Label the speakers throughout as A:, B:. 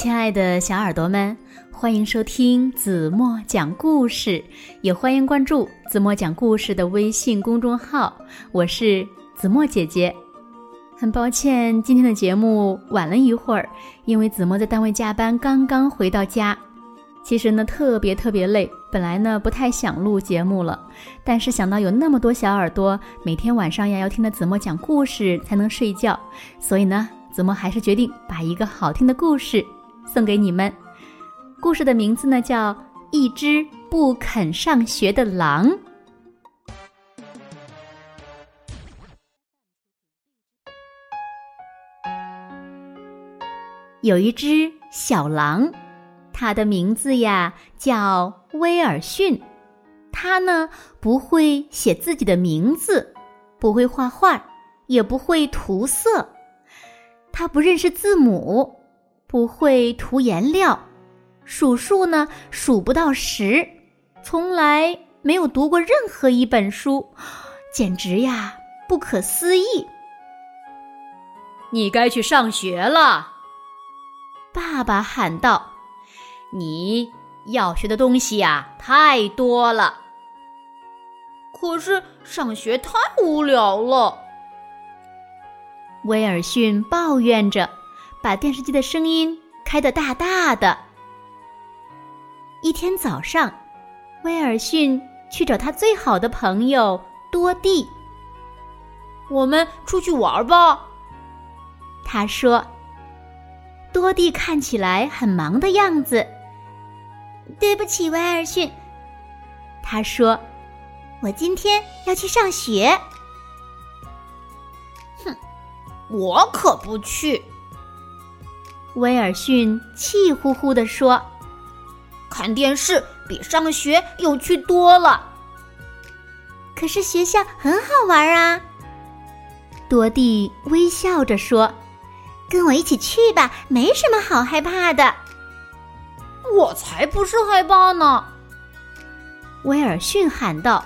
A: 亲爱的小耳朵们，欢迎收听子墨讲故事，也欢迎关注子墨讲故事的微信公众号。我是子墨姐姐。很抱歉，今天的节目晚了一会儿，因为子墨在单位加班，刚刚回到家。其实呢，特别特别累，本来呢不太想录节目了，但是想到有那么多小耳朵每天晚上呀要听着子墨讲故事才能睡觉，所以呢，子墨还是决定把一个好听的故事。送给你们，故事的名字呢叫《一只不肯上学的狼》。有一只小狼，它的名字呀叫威尔逊。它呢不会写自己的名字，不会画画，也不会涂色，它不认识字母。不会涂颜料，数数呢数不到十，从来没有读过任何一本书，简直呀不可思议！
B: 你该去上学了，
A: 爸爸喊道：“
B: 你要学的东西呀太多了，
C: 可是上学太无聊了。”
A: 威尔逊抱怨着。把电视机的声音开得大大的。一天早上，威尔逊去找他最好的朋友多蒂。
C: 我们出去玩吧，
A: 他说。多蒂看起来很忙的样子。
D: 对不起，威尔逊，
A: 他说，
D: 我今天要去上学。
C: 哼，我可不去。
A: 威尔逊气呼呼地说：“
C: 看电视比上学有趣多了。”
D: 可是学校很好玩啊！
A: 多蒂微笑着说：“
D: 跟我一起去吧，没什么好害怕的。”
C: 我才不是害怕呢！
A: 威尔逊喊道：“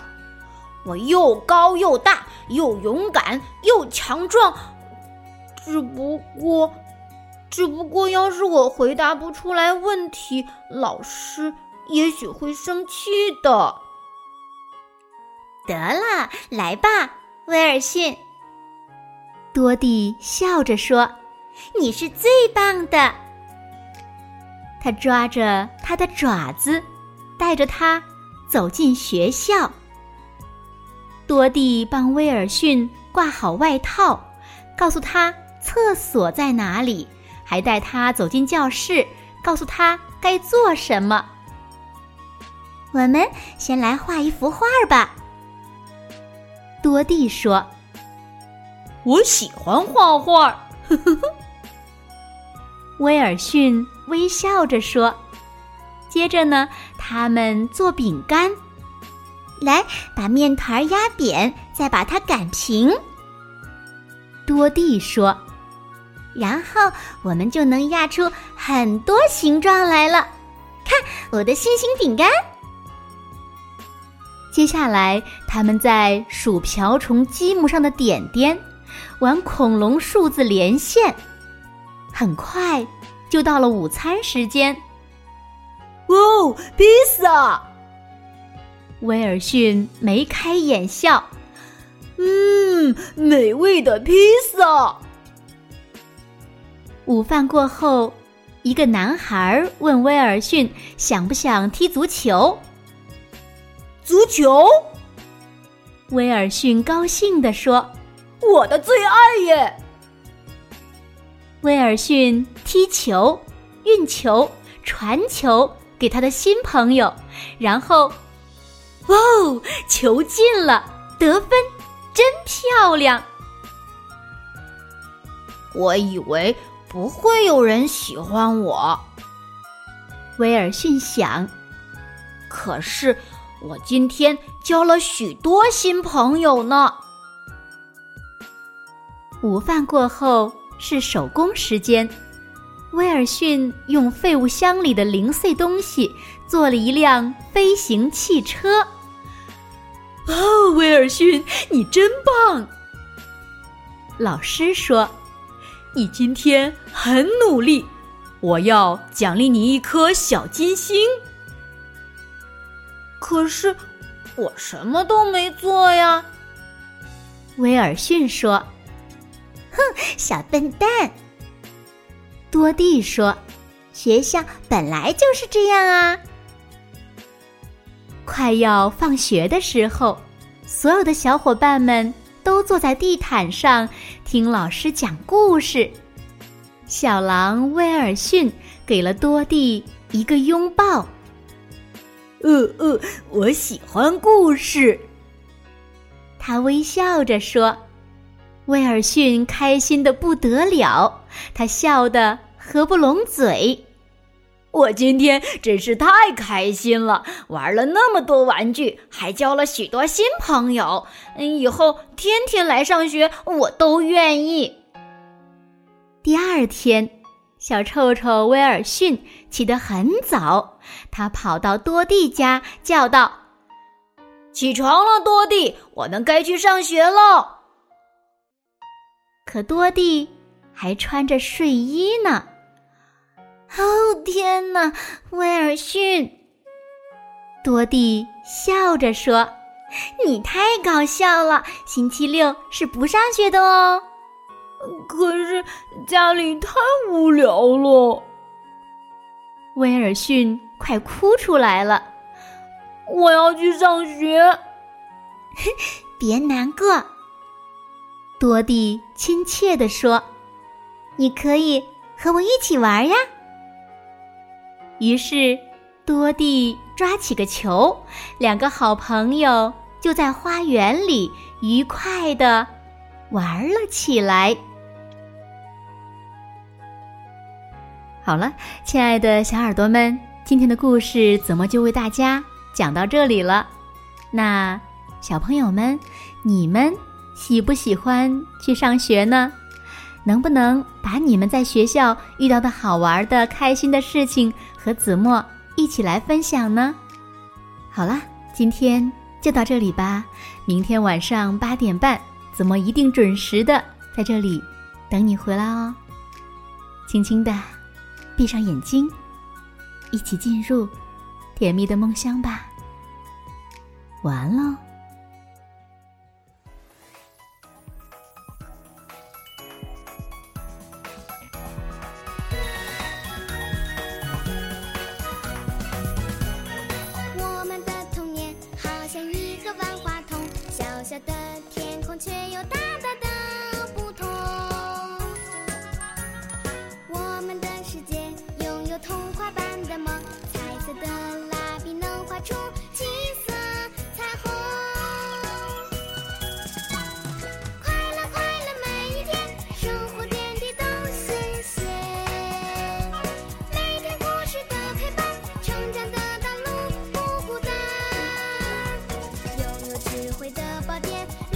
C: 我又高又大，又勇敢又强壮，只不过……”只不过，要是我回答不出来问题，老师也许会生气的。
D: 得了，来吧，威尔逊。
A: 多蒂笑着说：“
D: 你是最棒的。”
A: 他抓着他的爪子，带着他走进学校。多蒂帮威尔逊挂好外套，告诉他厕所在哪里。还带他走进教室，告诉他该做什么。
D: 我们先来画一幅画吧。
A: 多蒂说：“
C: 我喜欢画画。”呵呵呵。
A: 威尔逊微笑着说：“接着呢，他们做饼干。
D: 来，把面团压扁，再把它擀平。”
A: 多蒂说。
D: 然后我们就能压出很多形状来了。看我的星星饼干。
A: 接下来，他们在数瓢虫积木上的点点，玩恐龙数字连线。很快就到了午餐时间。
C: 哦，披萨！
A: 威尔逊眉开眼笑。
C: 嗯，美味的披萨。
A: 午饭过后，一个男孩问威尔逊：“想不想踢足球？”
C: 足球，
A: 威尔逊高兴地说：“
C: 我的最爱耶！”
A: 威尔逊踢球、运球、传球给他的新朋友，然后，哦，球进了，得分真漂亮！
C: 我以为。不会有人喜欢我，
A: 威尔逊想。
C: 可是我今天交了许多新朋友呢。
A: 午饭过后是手工时间，威尔逊用废物箱里的零碎东西做了一辆飞行汽车。
C: 哦，威尔逊，你真棒！
A: 老师说。
C: 你今天很努力，
B: 我要奖励你一颗小金星。
C: 可是我什么都没做呀。
A: 威尔逊说：“
D: 哼，小笨蛋。”
A: 多蒂说：“
D: 学校本来就是这样啊。”
A: 快要放学的时候，所有的小伙伴们都坐在地毯上听老师讲故事。小狼威尔逊给了多蒂一个拥抱。
B: 呃呃，我喜欢故事。
A: 他微笑着说：“威尔逊开心的不得了，他笑得合不拢嘴。
B: 我今天真是太开心了，玩了那么多玩具，还交了许多新朋友。嗯，以后天天来上学，我都愿意。”
A: 第二天，小臭臭威尔逊起得很早，他跑到多蒂家，叫道。
B: 起床了，多蒂，我们该去上学喽。
A: 可多蒂还穿着睡衣呢。
D: 哦天哪，威尔逊！
A: 多蒂笑着说：“
D: 你太搞笑了，星期六是不上学的哦。”
C: 可是家里太无聊了。
A: 威尔逊快哭出来了。
C: 我要去上学，
D: 别难过。
A: 多蒂亲切地说：“
D: 你可以和我一起玩呀。”
A: 于是，多蒂抓起个球，两个好朋友就在花园里愉快的玩了起来。好了，亲爱的小耳朵们，今天的故事怎么就为大家？讲到这里了，那小朋友们，你们喜不喜欢去上学呢？能不能把你们在学校遇到的好玩的、开心的事情和子墨一起来分享呢？好了，今天就到这里吧。明天晚上八点半，子墨一定准时的在这里等你回来哦。轻轻的闭上眼睛，一起进入。甜蜜的梦乡吧，完了。
E: 智慧的宝典。